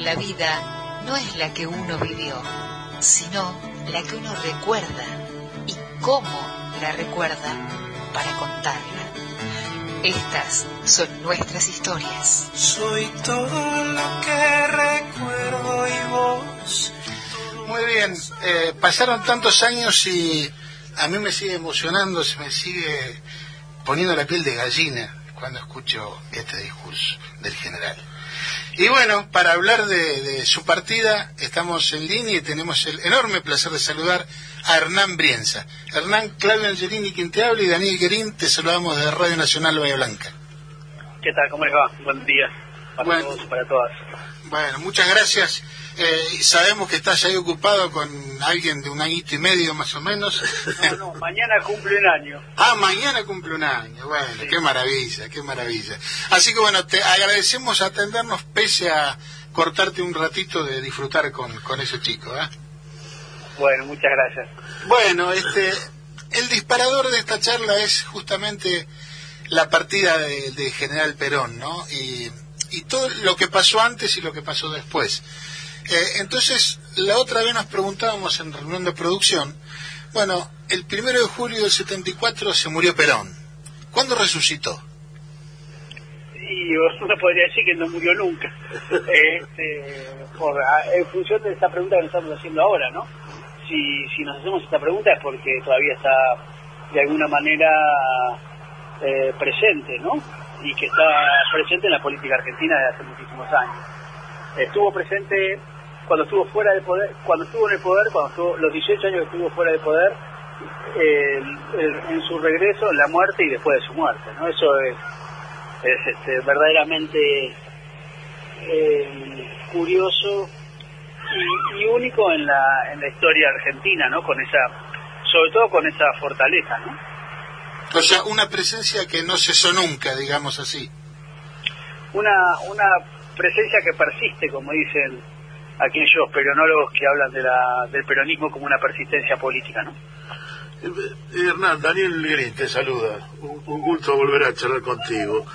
La vida no es la que uno vivió, sino la que uno recuerda y cómo la recuerda para contarla. Estas son nuestras historias. Soy todo lo que recuerdo y vos. Muy bien, eh, pasaron tantos años y a mí me sigue emocionando, se me sigue poniendo la piel de gallina cuando escucho este discurso del general. Y bueno, para hablar de, su partida, estamos en línea y tenemos el enorme placer de saludar a Hernán Brienza. Hernán, Claudio Angelini, quien te habla, y Daniel Guerín, te saludamos de Radio Nacional Bahía Blanca. ¿Qué tal? ¿Cómo les va? Buen día para todos y para todas. Bueno, muchas gracias. Eh, sabemos que estás ahí ocupado con alguien de un añito y medio más o menos. No, no, mañana cumple un año. Ah, mañana cumple un año. Bueno, qué maravilla, qué maravilla. Así que bueno, te agradecemos atendernos pese a cortarte un ratito de disfrutar con, con ese chico. ¿eh? Bueno, muchas gracias. Bueno, este, el disparador de esta charla es justamente la partida de, de General Perón, ¿no? Y, y todo lo que pasó antes y lo que pasó después. Eh, entonces, la otra vez nos preguntábamos en reunión de producción, bueno, el primero de julio del 74 se murió Perón. ¿Cuándo resucitó? Y uno podría decir que no murió nunca. este, por, en función de esta pregunta que nos estamos haciendo ahora, ¿no? Si, si nos hacemos esta pregunta es porque todavía está de alguna manera eh, presente, ¿no? Y que está presente en la política argentina desde hace muchísimos años. Estuvo presente cuando estuvo fuera de poder, cuando estuvo en el poder, cuando estuvo los 18 años que estuvo fuera de poder, en su regreso, en la muerte y después de su muerte, ¿no? Eso es, es este, verdaderamente eh, curioso y, único en la, en la historia argentina, ¿no? Con esa, sobre todo con esa fortaleza, ¿no? O sea, una presencia que no cesó nunca, digamos así. Una, una presencia que persiste, como dicen aquellos peronólogos que hablan de la, del peronismo como una persistencia política, ¿no? Eh, Hernán, Daniel Guerín te saluda. Un, gusto volver a charlar contigo.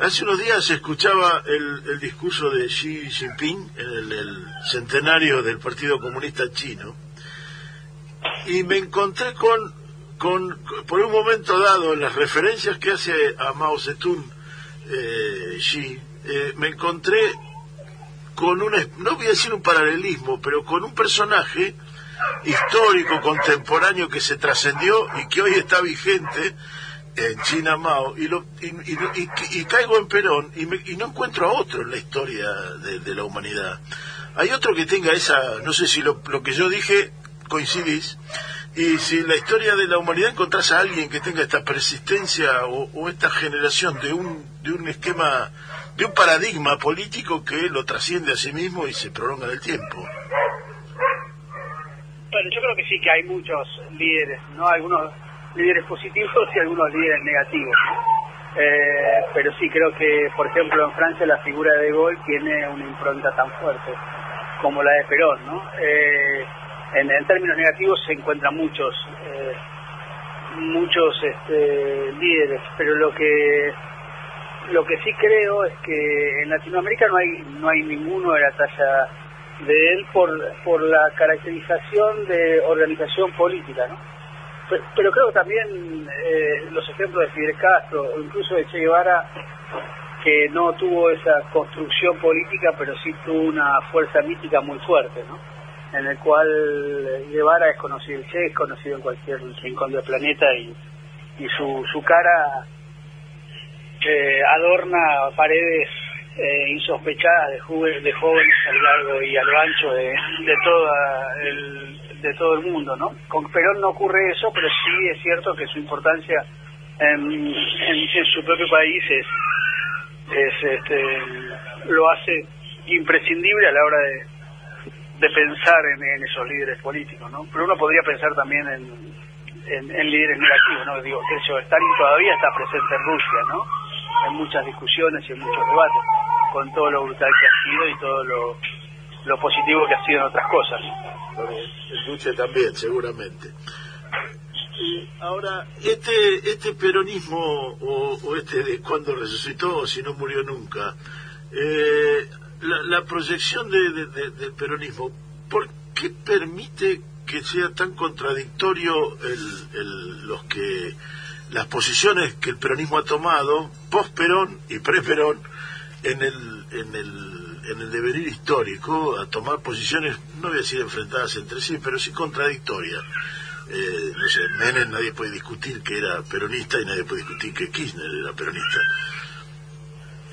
Hace unos días escuchaba el, discurso de Xi Jinping en el, centenario del Partido Comunista Chino y me encontré con, con, por un momento dado, las referencias que hace a Mao Zedong eh, eh, me encontré con un, no voy a decir un paralelismo, pero con un personaje histórico, contemporáneo, que se trascendió y que hoy está vigente en China Mao, y, lo, y, caigo en Perón y, no encuentro a otro en la historia de, la humanidad. Hay otro que tenga esa, no sé si lo, que yo dije coincidís, y si en la historia de la humanidad encontrás a alguien que tenga esta persistencia o, esta generación de un, de un esquema de un paradigma político que lo trasciende a sí mismo y se prolonga en el tiempo. Bueno, yo creo que sí que hay muchos líderes, ¿no? Algunos líderes positivos y algunos líderes negativos. Eh, pero sí creo que, por ejemplo, en Francia la figura De Gaulle tiene una impronta tan fuerte como la de Perón, ¿no? Eh, en, términos negativos se encuentran muchos eh, muchos este, líderes, pero lo que lo que sí creo es que en Latinoamérica no hay no hay ninguno de la talla de él por, por la caracterización de organización política, ¿no? Pero, creo que también eh, los ejemplos de Fidel Castro o incluso de Che Guevara, que no tuvo esa construcción política, pero sí tuvo una fuerza mítica muy fuerte, ¿no? En el cual Guevara es conocido, Che es conocido en cualquier rincón del planeta y, y su, su cara que adorna paredes eh, insospechadas de, de jóvenes a lo largo y a lo ancho de, de, toda el, de todo el mundo, ¿no? Con Perón no ocurre eso, pero sí es cierto que su importancia en, en, su propio país es, es este, lo hace imprescindible a la hora de, de pensar en, esos líderes políticos, ¿no? Pero uno podría pensar también en, en, líderes negativos, ¿no? Digo, que Stalin todavía está presente en Rusia, ¿no? en muchas discusiones y en muchos debates, con todo lo brutal que ha sido y todo lo, positivo que ha sido en otras cosas. El Duce también, seguramente. Y ahora, este, este peronismo, o, este de cuando resucitó, o si no murió nunca, eh, la, proyección de, del peronismo, ¿por qué permite que sea tan contradictorio el, los que las posiciones que el peronismo ha tomado post Perón y pre Perón en el en el en el devenir histórico a tomar posiciones no voy a decir enfrentadas entre sí pero sí contradictorias eh, no sé Menem nadie puede discutir que era peronista y nadie puede discutir que Kirchner era peronista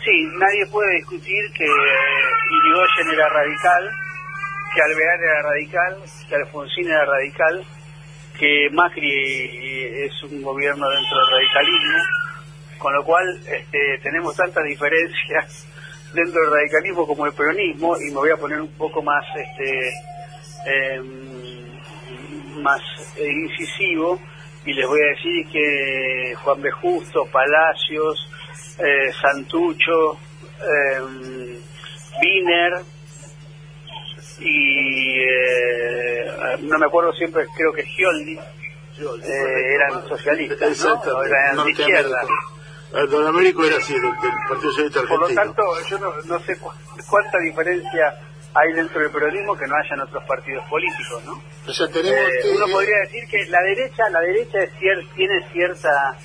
sí nadie puede discutir que Irigoyen era radical que Alvear era radical, que Alfonsín era radical, que Macri es un gobierno dentro del radicalismo, con lo cual este, tenemos tantas diferencias dentro del radicalismo como el peronismo, y me voy a poner un poco más este em, más incisivo, y les voy a decir que Juan B. Justo, Palacios, eh, Santucho, eh, Wiener, y eh, no me acuerdo siempre, creo que Gioldi, eh, eran socialistas, ¿no? eran de izquierda. Don Américo era así, del, Partido Socialista Argentino. Por lo tanto, yo no, sé cuánta diferencia hay dentro del peronismo que no haya en otros partidos políticos, ¿no? Eh, uno podría decir que la derecha, la derecha es tiene cierta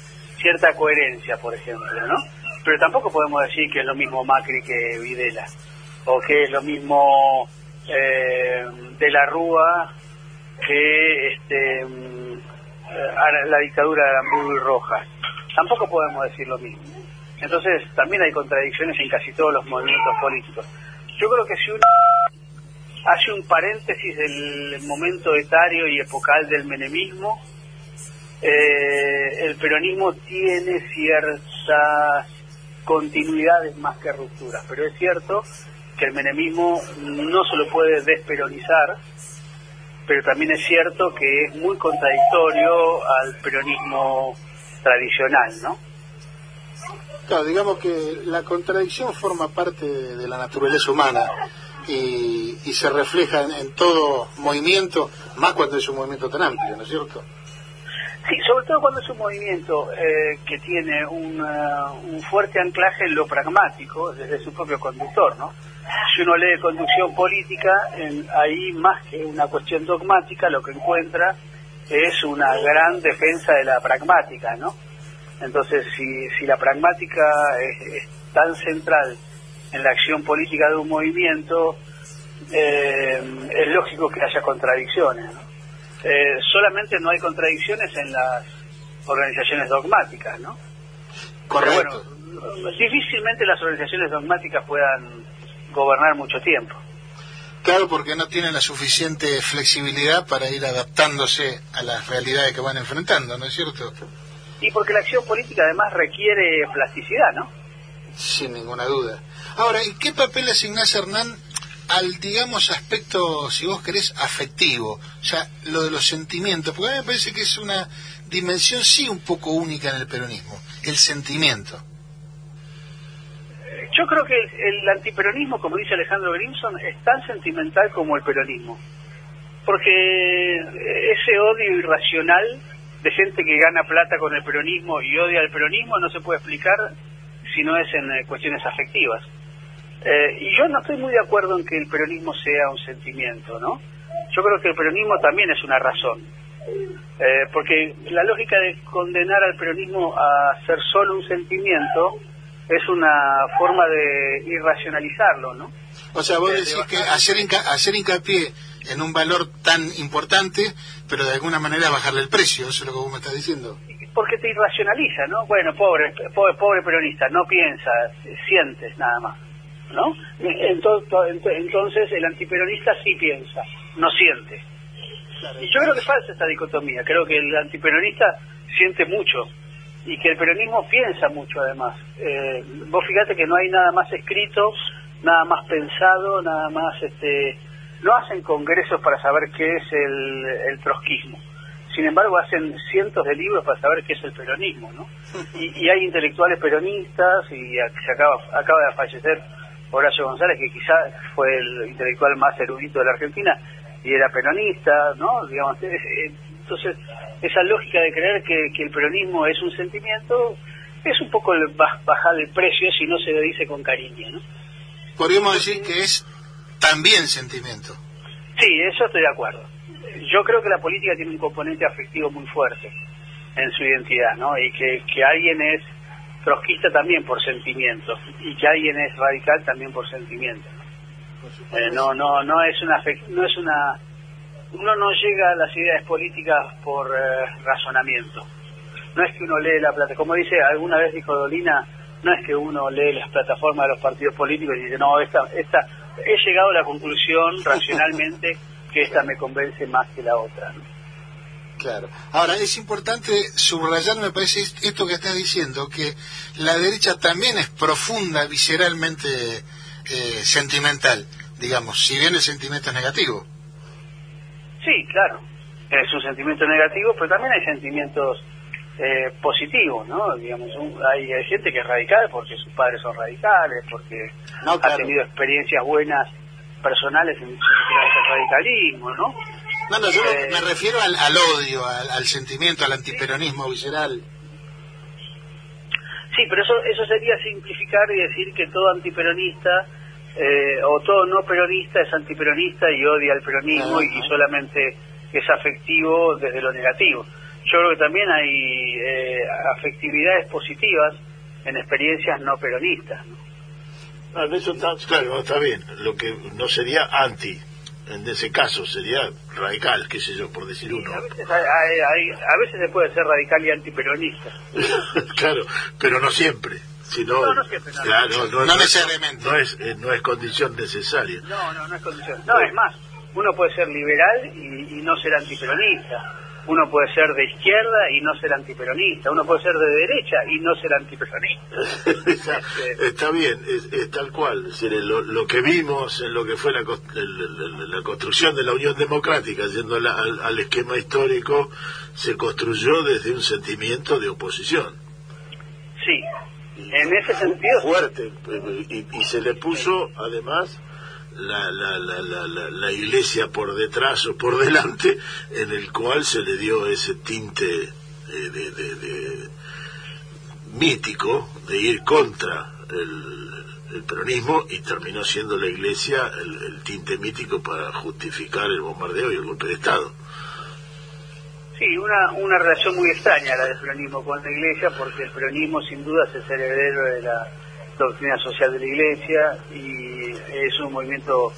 cierta coherencia, por ejemplo, ¿no? Pero tampoco podemos decir que es lo mismo Macri que Videla, o que es lo mismo eh, de la Rúa que este, mm, la dictadura de Aramburu y Rojas. Tampoco podemos decir lo mismo. Entonces también hay contradicciones en casi todos los movimientos políticos. Yo creo que si uno hace un paréntesis del momento etario y epocal del menemismo, eh, el peronismo tiene ciertas continuidades más que rupturas, pero es cierto que el menemismo no se lo puede desperonizar, pero también es cierto que es muy contradictorio al peronismo tradicional, ¿no? Claro, digamos que la contradicción forma parte de la naturaleza humana y, se refleja en, todo movimiento, más cuando es un movimiento tan amplio, ¿no es cierto? Sí, sobre todo cuando es un movimiento eh, que tiene un, un fuerte anclaje en lo pragmático desde su propio conductor, ¿no? si uno lee conducción política, en, ahí más que una cuestión dogmática, lo que encuentra es una gran defensa de la pragmática, ¿no? Entonces, si, si la pragmática es, tan central en la acción política de un movimiento, eh, es lógico que haya contradicciones, ¿no? Eh, solamente no hay contradicciones en las organizaciones dogmáticas, ¿no? Correcto. bueno, difícilmente las organizaciones dogmáticas puedan gobernar mucho tiempo. Claro, porque no tienen la suficiente flexibilidad para ir adaptándose a las realidades que van enfrentando, ¿no es cierto? Y porque la acción política además requiere plasticidad, ¿no? Sin ninguna duda. Ahora, ¿y qué papel asignás, Hernán, al, digamos, aspecto, si vos querés, afectivo? Sea, lo de los sentimientos, porque a mí me parece que es una dimensión, sí, un poco única en el peronismo, el sentimiento. Yo creo que el, antiperonismo, como dice Alejandro Grimson, es tan sentimental como el peronismo. Porque ese odio irracional de gente que gana plata con el peronismo y odia al peronismo no se puede explicar si no es en eh, cuestiones afectivas. Eh, y yo no estoy muy de acuerdo en que el peronismo sea un sentimiento, ¿no? Yo creo que el peronismo también es una razón. Eh, porque la lógica de condenar al peronismo a ser solo un sentimiento es una forma de irracionalizarlo, ¿no? O sea, vos decís que hacer, hacer hincapié en un valor tan importante, pero de alguna manera bajarle el precio, eso es lo que vos me estás diciendo. Porque te irracionaliza, ¿no? Bueno, pobre, pobre, pobre peronista, no piensa, sientes nada más, ¿no? Entonces el antiperonista sí piensa, no siente. Y yo creo que falsa esta dicotomía, creo que el antiperonista siente mucho, y que el peronismo piensa mucho además. Eh, vos fíjate que no hay nada más escrito, nada más pensado, nada más, este, no hacen congresos para saber qué es el, el trotskismo. Sin embargo, hacen cientos de libros para saber qué es el peronismo, ¿no? Y, hay intelectuales peronistas y se acaba, acaba de fallecer Horacio González, que quizás fue el intelectual más erudito de la Argentina y era peronista, ¿no? Digamos, entonces, esa lógica de creer que, el peronismo es un sentimiento es un poco bajar el precio si no se le dice con cariño, ¿no? podríamos decir que es también sentimiento. Sí, eso estoy de acuerdo. Yo creo que la política tiene un componente afectivo muy fuerte en su identidad, ¿no? Y que, que alguien es trotskista también por sentimiento y que alguien es radical también por sentimiento. Eh, no, no, no es una, no es una, uno no llega a las ideas políticas por eh, razonamiento. No es que uno lee la plata, como dice alguna vez dijo Dolina, no es que uno lee las plataformas de los partidos políticos y dice no esta, esta, he llegado a la conclusión racionalmente que esta me convence más que la otra. Claro. Ahora, es importante subrayar, me parece, esto que estás diciendo, que la derecha también es profunda, visceralmente eh, sentimental, digamos, si bien el sentimiento es negativo. Sí, claro, es un sentimiento negativo, pero también hay sentimientos eh, positivos, ¿no? Digamos, hay, gente que es radical porque sus padres son radicales, porque ha tenido experiencias buenas personales en el radicalismo, ¿no? No, no, yo me eh, refiero al, odio, al, sentimiento, al antiperonismo visceral. Sí, pero eso, eso sería simplificar y decir que todo antiperonista eh, o todo no peronista es antiperonista y odia al peronismo y solamente es afectivo desde lo negativo. Yo creo que también hay eh, afectividades positivas en experiencias no peronistas. ¿no? Ah, eso está, claro, está bien. Lo que no sería anti, en ese caso sería radical, qué sé yo, por decir uno. A veces, a veces se puede ser radical y antiperonista. claro, pero no siempre. no, no siempre. No, no, necesariamente. No es, eh, no es condición necesaria. No, no, no es condición. No, es más, uno puede ser liberal y, y no ser antiperonista uno puede ser de izquierda y no ser antiperonista, uno puede ser de derecha y no ser antiperonista. Está bien, es, tal cual. lo, que vimos en lo que fue la, la, construcción de la Unión Democrática, yendo al, esquema histórico, se construyó desde un sentimiento de oposición. Sí, en ese sentido. Fuerte, y se le puso además la, la, la, la, iglesia por detrás o por delante, en el cual se le dio ese tinte eh, de, de, mítico de ir contra el, el, peronismo y terminó siendo la iglesia el, tinte mítico para justificar el bombardeo y el golpe de Estado. Sí, una, una relación muy extraña la del peronismo con la iglesia, porque el peronismo sin duda es el heredero de la doctrina social de la iglesia y es un movimiento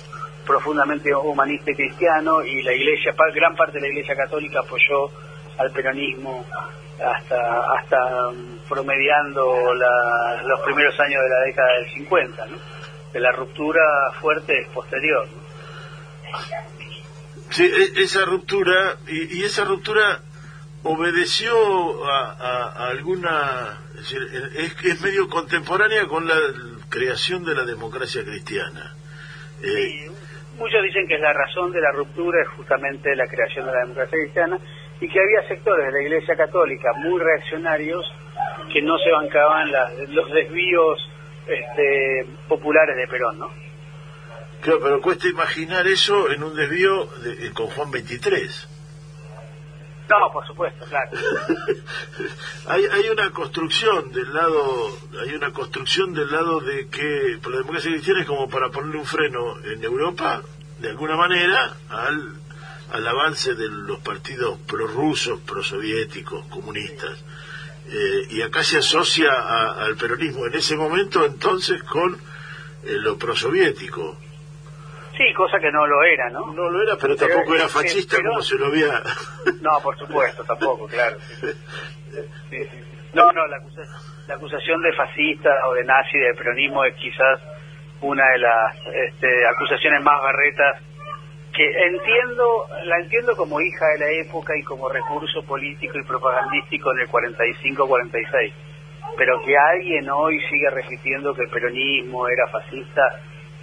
profundamente humanista y cristiano y la iglesia, gran parte de la iglesia católica apoyó al peronismo hasta hasta um, promediando los primeros años de la década del 50, de la ruptura fuerte es posterior. Sí, e, esa ruptura, y, esa ruptura obedeció a, alguna, es, es medio contemporánea con la creación de la democracia cristiana. Eh, muchos dicen que la razón de la ruptura es justamente la creación de la democracia cristiana y que había sectores de la Iglesia Católica muy reaccionarios que no se bancaban los desvíos este, populares de Perón, ¿no? Claro, pero cuesta imaginar eso en un desvío de, con Juan 23. No, por supuesto, claro. hay, hay una construcción del lado, hay una construcción del lado de que por la democracia cristiana es como para ponerle un freno en Europa, de alguna manera, al, al avance de los partidos prorrusos, prosoviéticos, comunistas. Eh, y acá se asocia al peronismo en ese momento entonces con eh, lo prosoviético. Sí, cosa que no lo era, ¿no? No lo era, pero, tampoco era fascista como se lo había... no, por supuesto, tampoco, claro. No, no, la, acusación de fascista o de nazi, de peronismo, es quizás una de las este, acusaciones más barretas que entiendo, la entiendo como hija de la época y como recurso político y propagandístico en el 45-46, pero que alguien hoy siga repitiendo que el peronismo era fascista,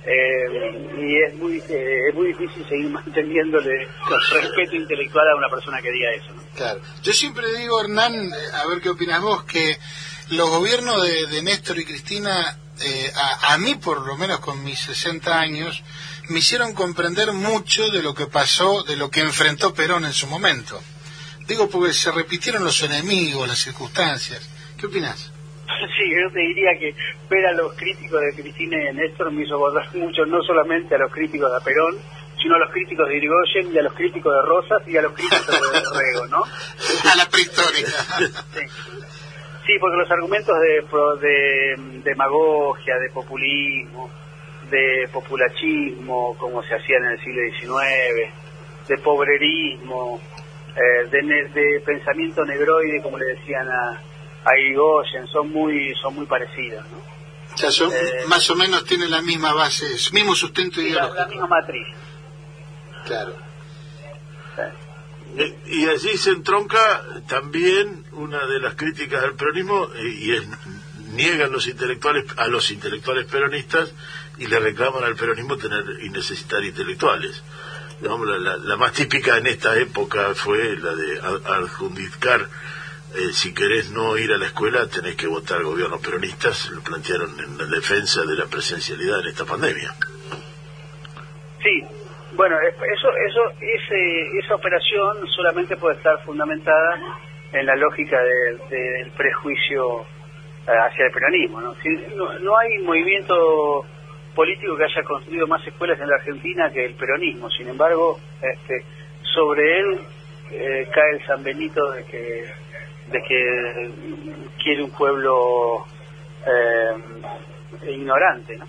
eh, y es muy eh, es muy difícil seguir manteniéndole respeto intelectual a una persona que diga eso. Claro. Yo siempre digo, Hernán, eh, a ver qué opinas vos, que los gobiernos de, Néstor y Cristina, a, a, mí por lo menos con mis 60 años, me hicieron comprender mucho de lo que pasó, de lo que enfrentó Perón en su momento. Digo porque se repitieron los enemigos, las circunstancias. ¿Qué opinas? Sí, yo te diría que ver a los críticos de Cristina y de Néstor me hizo acordar mucho, no solamente a los críticos de Perón, sino a los críticos de Irigoyen y a los críticos de Rosas y a los críticos de Rego, ¿no? A la prehistoria. Sí. Sí, porque los argumentos de, de demagogia, de populismo, de populachismo, como se hacía en el siglo XIX, de pobrerismo, eh, de, ne- de pensamiento negroide, como le decían a, a Irigoyen, son muy, son muy parecidos, ¿no? O sea, son, Eh. más o menos tienen la misma base, mismo sustento Y la, ideológico. la misma matriz. Claro. Eh, Y allí se entronca también una de las críticas al peronismo eh, y es niegan los intelectuales a los intelectuales peronistas y le reclaman al peronismo tener y necesitar intelectuales. La, la- la más típica en esta época fue la de adjudicar eh, si querés no ir a la escuela tenés que votar gobiernos peronistas, lo plantearon en defensa de la presencialidad en esta pandemia. Sí, bueno, es- eso, eso, ese, esa operación solamente puede estar fundamentada en la lógica de- del prejuicio eh, hacia el peronismo. ¿no? Si- no, no hay movimiento político que haya construido más escuelas en la Argentina que el peronismo. Sin embargo, este, sobre él eh, cae el San Benito de que, de que quiere un pueblo eh, ignorante, ¿no?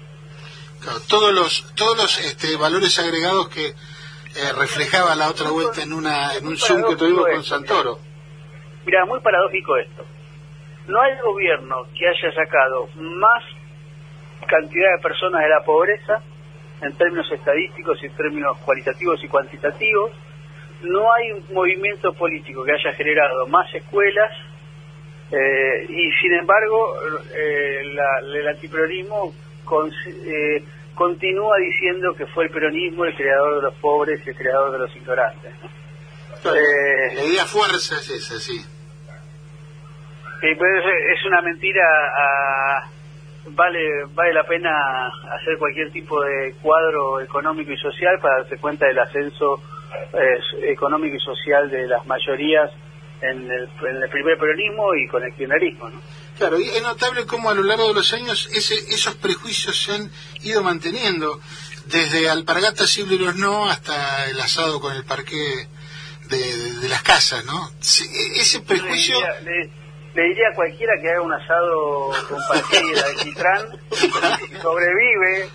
Claro, todos los todos los este, valores agregados que eh, reflejaba la otra vuelta en una en un Zoom que tuvimos con Santoro. Mira, muy paradójico esto. No hay gobierno que haya sacado más cantidad de personas de la pobreza en términos estadísticos y en términos cualitativos y cuantitativos. No hay un movimiento político que haya generado más escuelas eh, y sin embargo eh, la- el antiperonismo con- eh, continúa diciendo que fue el peronismo el creador de los pobres y el creador de los ignorantes. ¿no? La idea fuerza es esa, sí. Es, una mentira. ah, vale, vale la pena hacer cualquier tipo de cuadro económico y social para darse cuenta del ascenso eh, económico y social de las mayorías en el, en el primer peronismo y con el kirchnerismo, ¿no? Claro, y es notable cómo a lo largo de los años ese, esos prejuicios se han ido manteniendo, desde alpargatas y libros no hasta el asado con el parqué de, de- de las casas, ¿no? Sí, e- ese Le prejuicio, diría, le- le diría a cualquiera que haga un asado con parqué y el alquitrán, sobrevive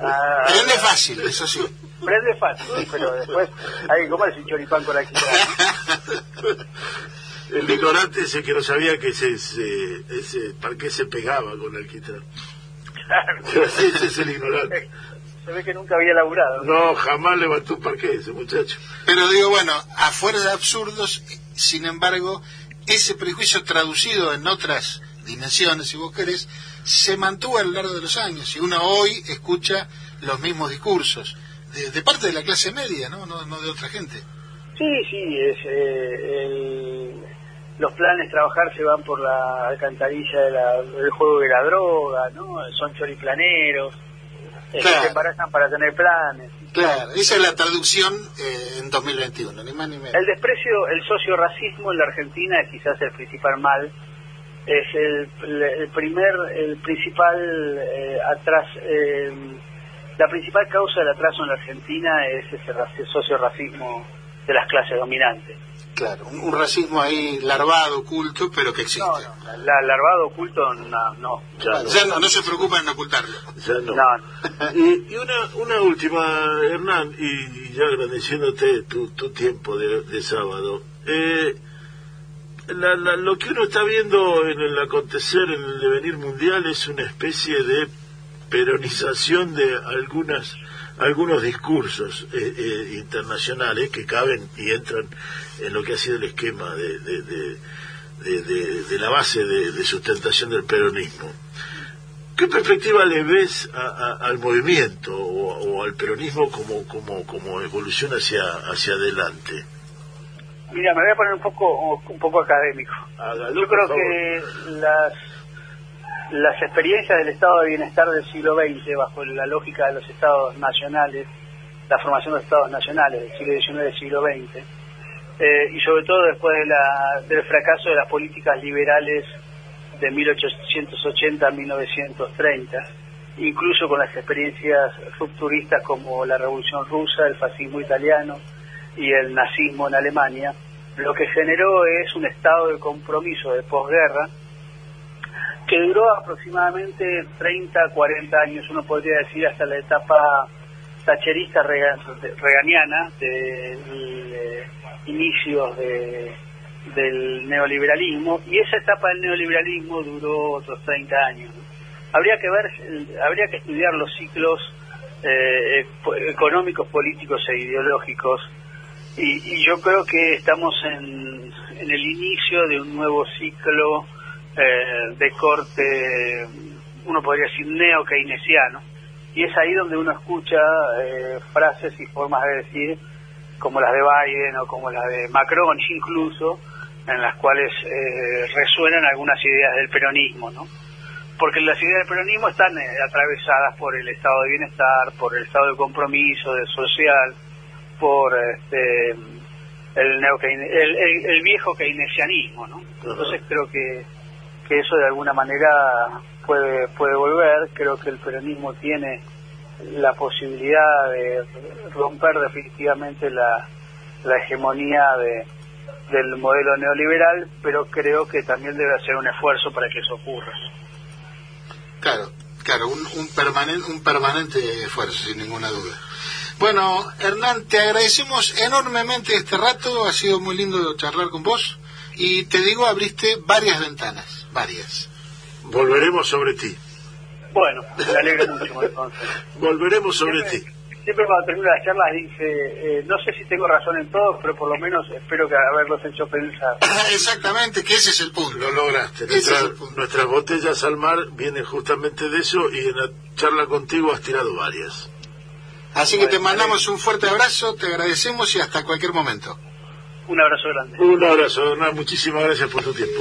a... prende fácil, eso sí. Prende fácil, pero después hay que comerse un choripán con alquitrán. El ignorante ese que no sabía que ese, ese, ese parqué se pegaba con el alquitrán. Claro. Ese es el ignorante. Se ve que nunca había laburado. No, jamás levantó un parqué ese muchacho. Pero digo, bueno, afuera de absurdos, sin embargo, ese prejuicio traducido en otras dimensiones, si vos querés, se mantuvo a lo largo de los años. Y uno hoy escucha los mismos discursos, de, de parte de la clase media, ¿no? No, no de otra gente. Sí, sí, es, eh, el- los planes trabajar se van por la alcantarilla de la- del juego de la droga, ¿no? Son choriplaneros, eh, Claro. se embarazan para tener planes. Claro, esa es la traducción eh, en 2021, ni más ni menos. El desprecio, el socio-racismo en la Argentina es quizás el principal mal. Es el, el primer, el principal eh, atras, eh, la principal causa del atraso en la Argentina es ese raci- socio-racismo de las clases dominantes. Claro, un, un racismo ahí larvado, oculto, pero que existe. No, no, la, la- larvado oculto no, no. Ya no. ya no, no se preocupan en ocultarlo. Ya no. No, Y, y una, una última, Hernán, y, y ya agradeciéndote tu, tu tiempo de, de sábado. Eh, la- la- lo que uno está viendo en el acontecer, en el devenir mundial, es una especie de peronización de algunas algunos discursos eh, eh, internacionales que caben y entran en lo que ha sido el esquema de, de, de- la base de, de sustentación del peronismo. ¿Qué perspectiva le ves a- a- al movimiento o, o al peronismo como, como, como evolución hacia, hacia adelante? mira, me voy a poner un poco, un poco académico. Hágalo, Yo creo que las, las experiencias del estado de bienestar del siglo XX, bajo la lógica de los estados nacionales, la formación de los estados nacionales del siglo XIX y siglo XX, eh, y sobre todo después de la, del fracaso de las políticas liberales de 1880 a 1930, incluso con las experiencias rupturistas como la Revolución Rusa, el fascismo italiano y el nazismo en Alemania, lo que generó es un estado de compromiso de posguerra que duró aproximadamente 30, 40 años, uno podría decir hasta la etapa tacherista reganiana de, inicios de, del neoliberalismo y esa etapa del neoliberalismo duró otros 30 años. Habría que ver, habría que estudiar los ciclos eh, económicos, políticos e ideológicos y, yo creo que estamos en, en, el inicio de un nuevo ciclo eh, de corte, uno podría decir neo-keynesiano, y es ahí donde uno escucha eh, frases y formas de decir como las de Biden o como las de Macron incluso, en las cuales eh, resuenan algunas ideas del peronismo, ¿no? Porque las ideas del peronismo están eh, atravesadas por el estado de bienestar, por el estado de compromiso, de social, por este, el, el, el, viejo keynesianismo, ¿no? Entonces creo que, que eso de alguna manera puede, puede volver, creo que el peronismo tiene la posibilidad de romper definitivamente la, la hegemonía de, del modelo neoliberal, pero creo que también debe hacer un esfuerzo para que eso ocurra. Claro, claro, un, un, permanente, un permanente esfuerzo, sin ninguna duda. Bueno, Hernán, te agradecemos enormemente este rato, ha sido muy lindo charlar con vos y te digo, abriste varias ventanas, varias. Volveremos sobre ti. Bueno, me alegro mucho entonces. Volveremos sobre ti siempre cuando termino las charlas dice, eh, no sé si tengo razón en todo, pero por lo menos espero que haberlos hecho pensar. Exactamente, que ese es el punto. Lo lograste. Nuestras botellas al mar vienen justamente de eso y en la charla contigo has tirado varias. Así que te mandamos un fuerte abrazo, te agradecemos y hasta cualquier momento. Un abrazo grande. Un abrazo, Muchísimas gracias por tu tiempo.